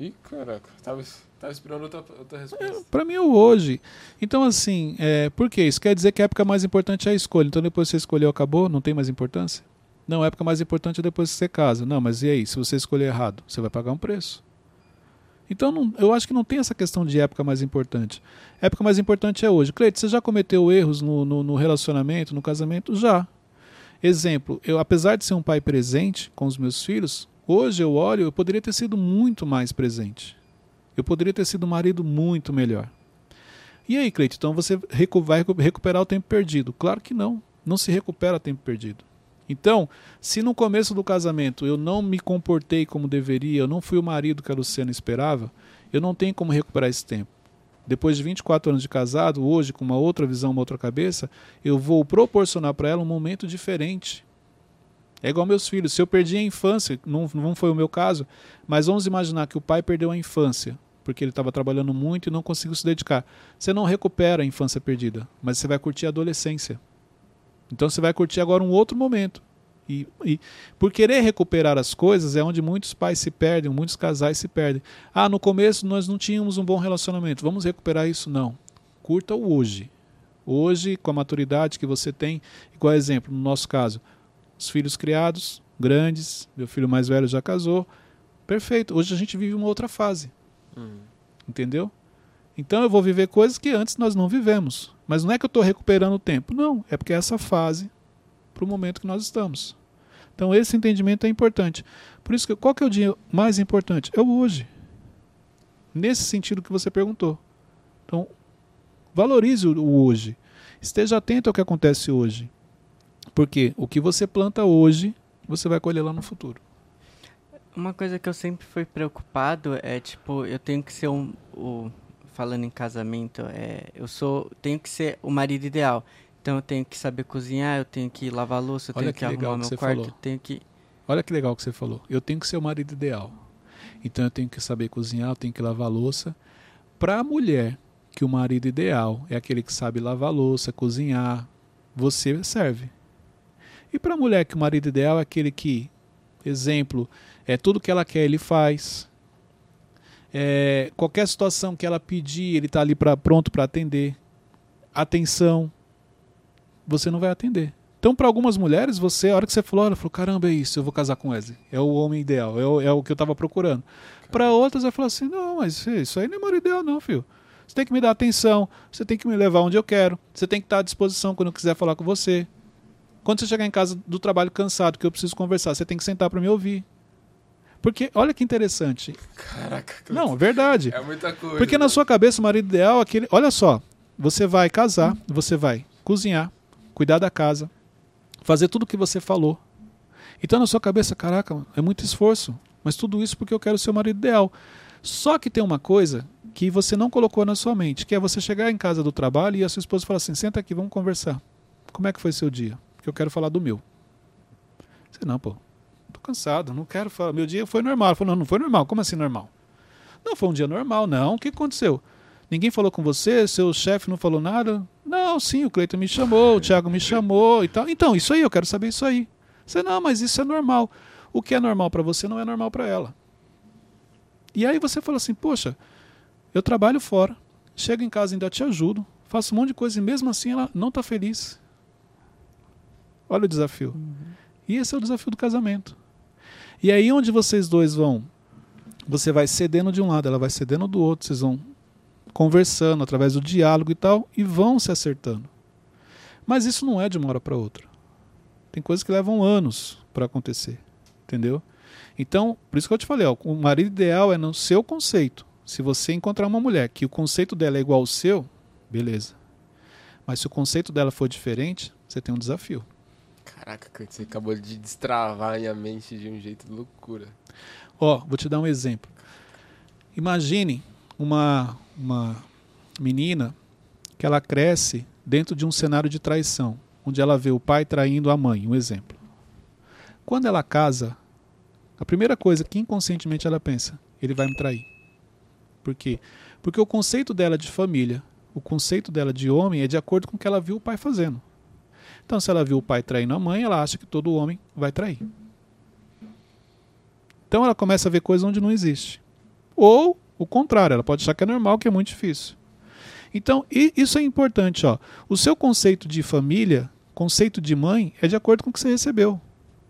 Ih, caraca, tava, tava esperando outra, outra resposta. Pra mim é o hoje. Então, assim, é, por quê? Isso quer dizer que a época mais importante é a escolha. Então, depois que você escolheu, acabou, não tem mais importância? Não, a época mais importante é depois que você casa. Não, mas e aí? Se você escolher errado, você vai pagar um preço. Então, não- eu acho que não tem essa questão de época mais importante. A época mais importante é hoje. Cleide, você já cometeu erros no, no- no relacionamento, no casamento? Já. Exemplo, eu, apesar de ser um pai presente com os meus filhos, hoje eu olho, eu poderia ter sido muito mais presente. Eu poderia ter sido um marido muito melhor. E aí, Cleito, então você vai recu- recuperar o tempo perdido? Claro que não. Não se recupera tempo perdido. Então, se no começo do casamento eu não me comportei como deveria, eu não fui o marido que a Luciana esperava, eu não tenho como recuperar esse tempo. Depois de 24 anos de casado, hoje, com uma outra visão, uma outra cabeça, eu vou proporcionar para ela um momento diferente. É igual meus filhos. Se eu perdi a infância, não, não foi o meu caso, mas vamos imaginar que o pai perdeu a infância, porque ele estava trabalhando muito e não conseguiu se dedicar. Você não recupera a infância perdida, mas você vai curtir a adolescência. Então você vai curtir agora um outro momento. E, e por querer recuperar as coisas é onde muitos pais se perdem, muitos casais se perdem. Ah, no começo nós não tínhamos um bom relacionamento, vamos recuperar isso? Não. Curta o hoje. Hoje, com a maturidade que você tem, igual exemplo, no nosso caso, os filhos criados, grandes, meu filho mais velho já casou. Perfeito. Hoje a gente vive uma outra fase. Hum. Entendeu? Então eu vou viver coisas que antes nós não vivemos. Mas não é que eu estou recuperando o tempo. Não, é porque é essa fase para o momento que nós estamos. Então esse entendimento é importante. Por isso que qual que é o dia mais importante? É o hoje. Nesse sentido que você perguntou. Então valorize o hoje. Esteja atento ao que acontece hoje. Porque o que você planta hoje, você vai colher lá no futuro. Uma coisa que eu sempre fui preocupado é, tipo, eu tenho que ser um, o falando em casamento, é, eu sou, tenho que ser o marido ideal. Então eu tenho que saber cozinhar, eu tenho que lavar louça, eu Olha tenho que que, arrumar que meu quarto, falou. eu tenho que Olha que legal que você falou. Eu tenho que ser o marido ideal. Então eu tenho que saber cozinhar, eu tenho que lavar louça. Para a mulher, que o marido ideal é aquele que sabe lavar louça, cozinhar, você serve. E para a mulher que o marido ideal é aquele que, exemplo, é tudo que ela quer, ele faz. É, qualquer situação que ela pedir, ele está ali pra, pronto para atender. Atenção, você não vai atender. Então, para algumas mulheres, você, a hora que você falou, ela falou: caramba, é isso, eu vou casar com Wesley. É o homem ideal, é o, é o que eu estava procurando. Para outras, ela falou assim: não, mas isso aí não é marido ideal, não, filho. Você tem que me dar atenção, você tem que me levar onde eu quero, você tem que estar à disposição quando eu quiser falar com você. Quando você chegar em casa do trabalho cansado, que eu preciso conversar, você tem que sentar para me ouvir. Porque, olha que interessante. Caraca, Não, é verdade. é muita coisa. Porque na sua cabeça o marido ideal é aquele. Olha só, você vai casar, você vai cozinhar, cuidar da casa, fazer tudo o que você falou. Então na sua cabeça, caraca, é muito esforço. Mas tudo isso porque eu quero ser o marido ideal. Só que tem uma coisa que você não colocou na sua mente, que é você chegar em casa do trabalho e a sua esposa falar assim: senta aqui, vamos conversar. Como é que foi seu dia? Porque eu quero falar do meu. Você não, pô. Tô cansado, não quero falar. Meu dia foi normal. Falou, não, não foi normal. Como assim normal? Não, foi um dia normal, não. O que aconteceu? Ninguém falou com você? Seu chefe não falou nada? Não, sim, o Cleiton me chamou, o Thiago me chamou e tal. Então, isso aí, eu quero saber isso aí. Você, não, mas isso é normal. O que é normal para você não é normal para ela. E aí você fala assim, poxa, eu trabalho fora, chego em casa ainda te ajudo, faço um monte de coisa e mesmo assim ela não está feliz. Olha o desafio. E esse é o desafio do casamento. E aí onde vocês dois vão, você vai cedendo de um lado, ela vai cedendo do outro, vocês vão conversando através do diálogo e tal, e vão se acertando. Mas isso não é de uma hora para outra. Tem coisas que levam anos para acontecer, entendeu? Então, por isso que eu te falei, ó, o marido ideal é no seu conceito. Se você encontrar uma mulher que o conceito dela é igual ao seu, beleza. Mas se o conceito dela for diferente, você tem um desafio. Caraca, você acabou de destravar a minha mente de um jeito de loucura. Ó, vou te dar um exemplo. Imagine uma, uma menina que ela cresce dentro de um cenário de traição, onde ela vê o pai traindo a mãe, um exemplo. Quando ela casa, a primeira coisa que inconscientemente ela pensa, ele vai me trair. Por quê? Porque o conceito dela de família, o conceito dela de homem é de acordo com o que ela viu o pai fazendo. Então, se ela viu o pai traindo a mãe, ela acha que todo homem vai trair. Então, ela começa a ver coisas onde não existe. Ou o contrário, ela pode achar que é normal, que é muito difícil. Então, isso é importante. Ó. O seu conceito de família, conceito de mãe, é de acordo com o que você recebeu.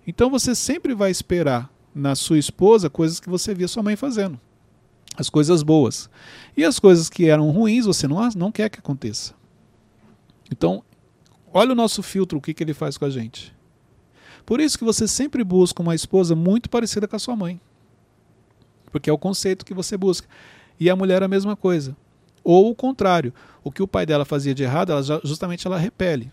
Então, você sempre vai esperar na sua esposa coisas que você via sua mãe fazendo. As coisas boas. E as coisas que eram ruins, você não, não quer que aconteça. Então, olha o nosso filtro, o que, que ele faz com a gente. Por isso que você sempre busca uma esposa muito parecida com a sua mãe. Porque é o conceito que você busca. E a mulher a mesma coisa. Ou o contrário, o que o pai dela fazia de errado, ela justamente ela repele.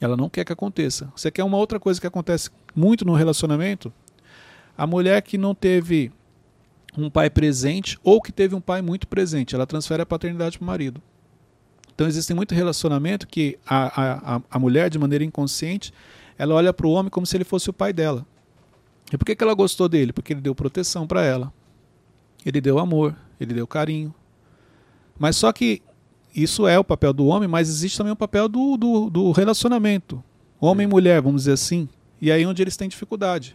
Ela não quer que aconteça. Você quer uma outra coisa que acontece muito no relacionamento? A mulher que não teve um pai presente ou que teve um pai muito presente, ela transfere a paternidade para o marido. Então existe muito relacionamento que a, a, a mulher, de maneira inconsciente, ela olha para o homem como se ele fosse o pai dela. E por que, que ela gostou dele? Porque ele deu proteção para ela. Ele deu amor, ele deu carinho. Mas só que isso é o papel do homem, mas existe também o papel do, do, do relacionamento. Homem e mulher, vamos dizer assim. E aí é onde eles têm dificuldade.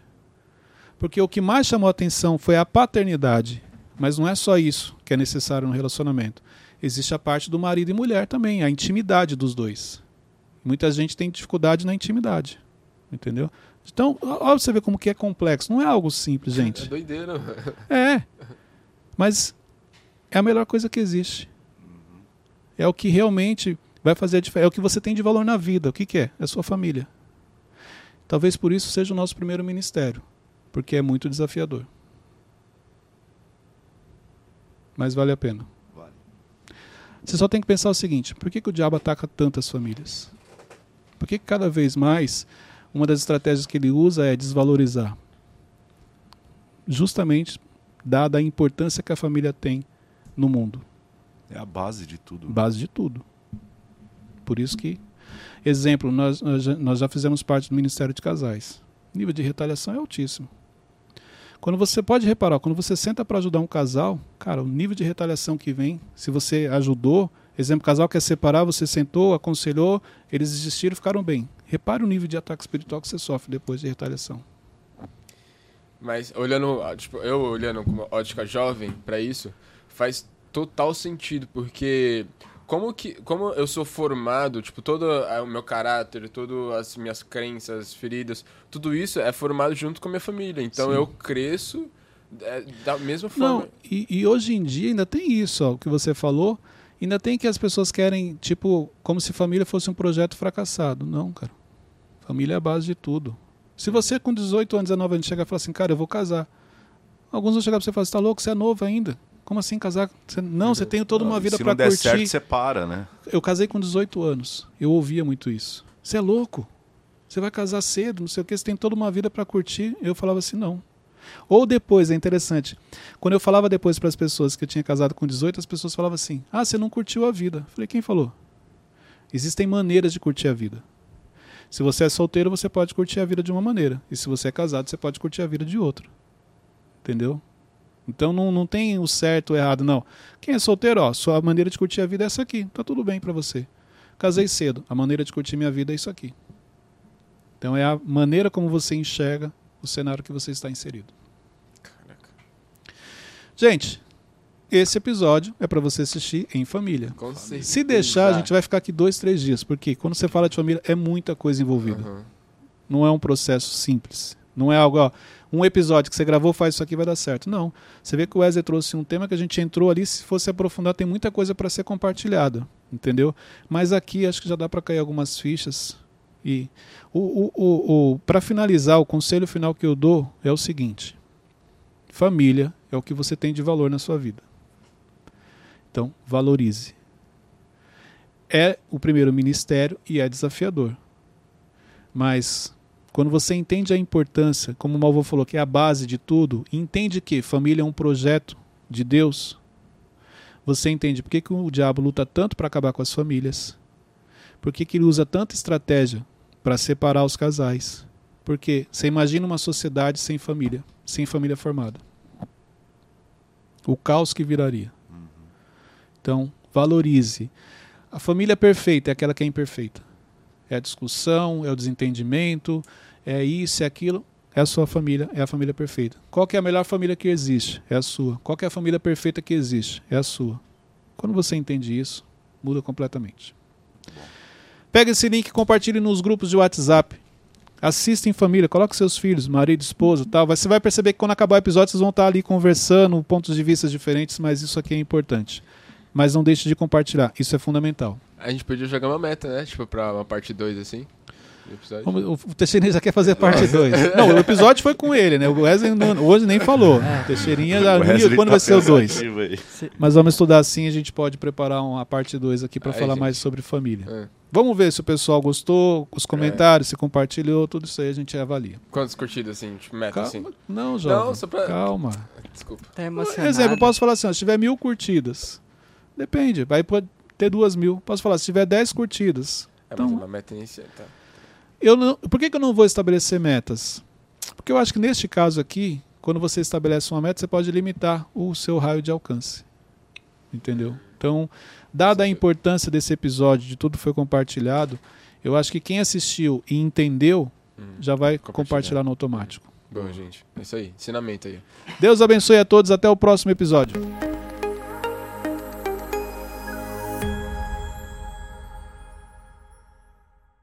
Porque o que mais chamou a atenção foi a paternidade. Mas não é só isso que é necessário no relacionamento. Existe a parte do marido e mulher também, a intimidade dos dois. Muita gente tem dificuldade na intimidade. Entendeu? Então, olha você ver como que é complexo. Não é algo simples, gente. É doideira. É. Mas é a melhor coisa que existe. É o que realmente vai fazer a diferença. É o que você tem de valor na vida. O que, que é? É a sua família. Talvez por isso seja o nosso primeiro ministério. Porque é muito desafiador. Mas vale a pena. Você só tem que pensar o seguinte: por que, que o diabo ataca tantas famílias? Por que, que cada vez mais uma das estratégias que ele usa é desvalorizar. Justamente dada a importância que a família tem no mundo. É a base de tudo. Base de tudo. Por isso que, exemplo, nós, nós já fizemos parte do Ministério de Casais. O nível de retaliação é altíssimo. Quando você pode reparar, quando você senta para ajudar um casal, cara, o nível de retaliação que vem, se você ajudou, exemplo, casal quer separar, você sentou, aconselhou, eles desistiram e ficaram bem. Repare o nível de ataque espiritual que você sofre depois de retaliação. Mas olhando, tipo, eu olhando com uma ótica jovem para isso, faz total sentido, porque como que como eu sou formado, tipo, todo o meu caráter, todas as minhas crenças, feridas, tudo isso é formado junto com a minha família. Então Sim. eu cresço é, da mesma forma. Não, e, e, hoje em dia ainda tem isso, ó, o que você falou, ainda tem que as pessoas querem, tipo, como se família fosse um projeto fracassado. Não, cara. Família é a base de tudo. Se você com 18 anos, 19 anos, chegar e falar assim, cara, eu vou casar. Alguns vão chegar pra você e falar, você tá louco? Você é novo ainda. Como assim casar? Você, não, você tem toda uma vida para curtir. Se não der certo, você para, né? Eu casei com 18 anos. Eu ouvia muito isso. Você é louco? Você vai casar cedo, não sei o que, você tem toda uma vida para curtir. Eu falava assim, não. Ou depois, é interessante. Quando eu falava depois para as pessoas que eu tinha casado com 18, as pessoas falavam assim: "Ah, você não curtiu a vida". Eu falei: "Quem falou?" Existem maneiras de curtir a vida. Se você é solteiro, você pode curtir a vida de uma maneira. E se você é casado, você pode curtir a vida de outra. Entendeu? Então não, não tem o certo ou errado, não. Quem é solteiro, ó, sua maneira de curtir a vida é essa aqui. Tá tudo bem para você. Casei cedo, a maneira de curtir minha vida é isso aqui. Então é a maneira como você enxerga o cenário que você está inserido. Caraca. Gente, esse episódio é para você assistir em família. Se deixar, a gente vai ficar aqui dois, três dias, porque quando você fala de família, é muita coisa envolvida. Uhum. Não é um processo simples. Não é algo, ó, um episódio que você gravou, faz isso aqui, vai dar certo. Não. Você vê que o Wesley trouxe um tema que a gente entrou ali, se fosse aprofundar, tem muita coisa para ser compartilhada, entendeu? Mas aqui acho que já dá para cair algumas fichas. E o, o, o, o para finalizar, o conselho final que eu dou é o seguinte: família é o que você tem de valor na sua vida. Então, valorize. É o primeiro ministério e é desafiador. Mas quando você entende a importância, como o Malvô falou, que é a base de tudo, entende que família é um projeto de Deus, você entende por que, que o diabo luta tanto para acabar com as famílias, por que, que ele usa tanta estratégia para separar os casais. Porque você imagina uma sociedade sem família, sem família formada. O caos que viraria. Então, valorize. A família perfeita é aquela que é imperfeita. É a discussão, é o desentendimento, é isso, é aquilo. É a sua família, é a família perfeita. Qual é a melhor família que existe? É a sua. Qual é a família perfeita que existe? É a sua. Quando você entende isso, muda completamente. Pega esse link e compartilhe nos grupos de WhatsApp. Assista em família, coloque seus filhos, marido, esposa, tal. Você vai perceber que quando acabar o episódio vocês vão estar ali conversando, pontos de vista diferentes, mas isso aqui é importante. Mas não deixe de compartilhar, isso é fundamental. A gente podia jogar uma meta, né? Tipo, pra uma parte 2 assim. O Teixeirinha já quer fazer parte 2. Não, o episódio foi com ele, né? O Wesley não- hoje nem falou. O Teixeirinha já Wesley quando tá vai ser o 2. pensativo aí. Mas vamos estudar assim, a gente pode preparar uma parte 2 aqui para falar gente. mais sobre família. É. Vamos ver se o pessoal gostou, os comentários, se compartilhou, tudo isso aí a gente avalia. Quantas curtidas, assim? Tipo, meta, assim? Calma. Não, jovem. Não, só pra... Calma. Desculpa. Tá Por emocionado. exemplo, eu posso falar assim, ó, se tiver mil curtidas, depende, vai pode ter duas mil. Posso falar, se tiver dez curtidas, É, Então- uma meta inicial, tá. eu não, por que, que eu não vou estabelecer metas? Porque eu acho que neste caso aqui, quando você estabelece uma meta, você pode limitar o seu raio de alcance. Entendeu? Então, dada a importância desse episódio, de tudo que foi compartilhado, eu acho que quem assistiu e entendeu Hum. já vai Compartilhar. compartilhar no automático. Boa, gente. É isso aí. Ensinamento aí. Deus abençoe a todos, até o próximo episódio.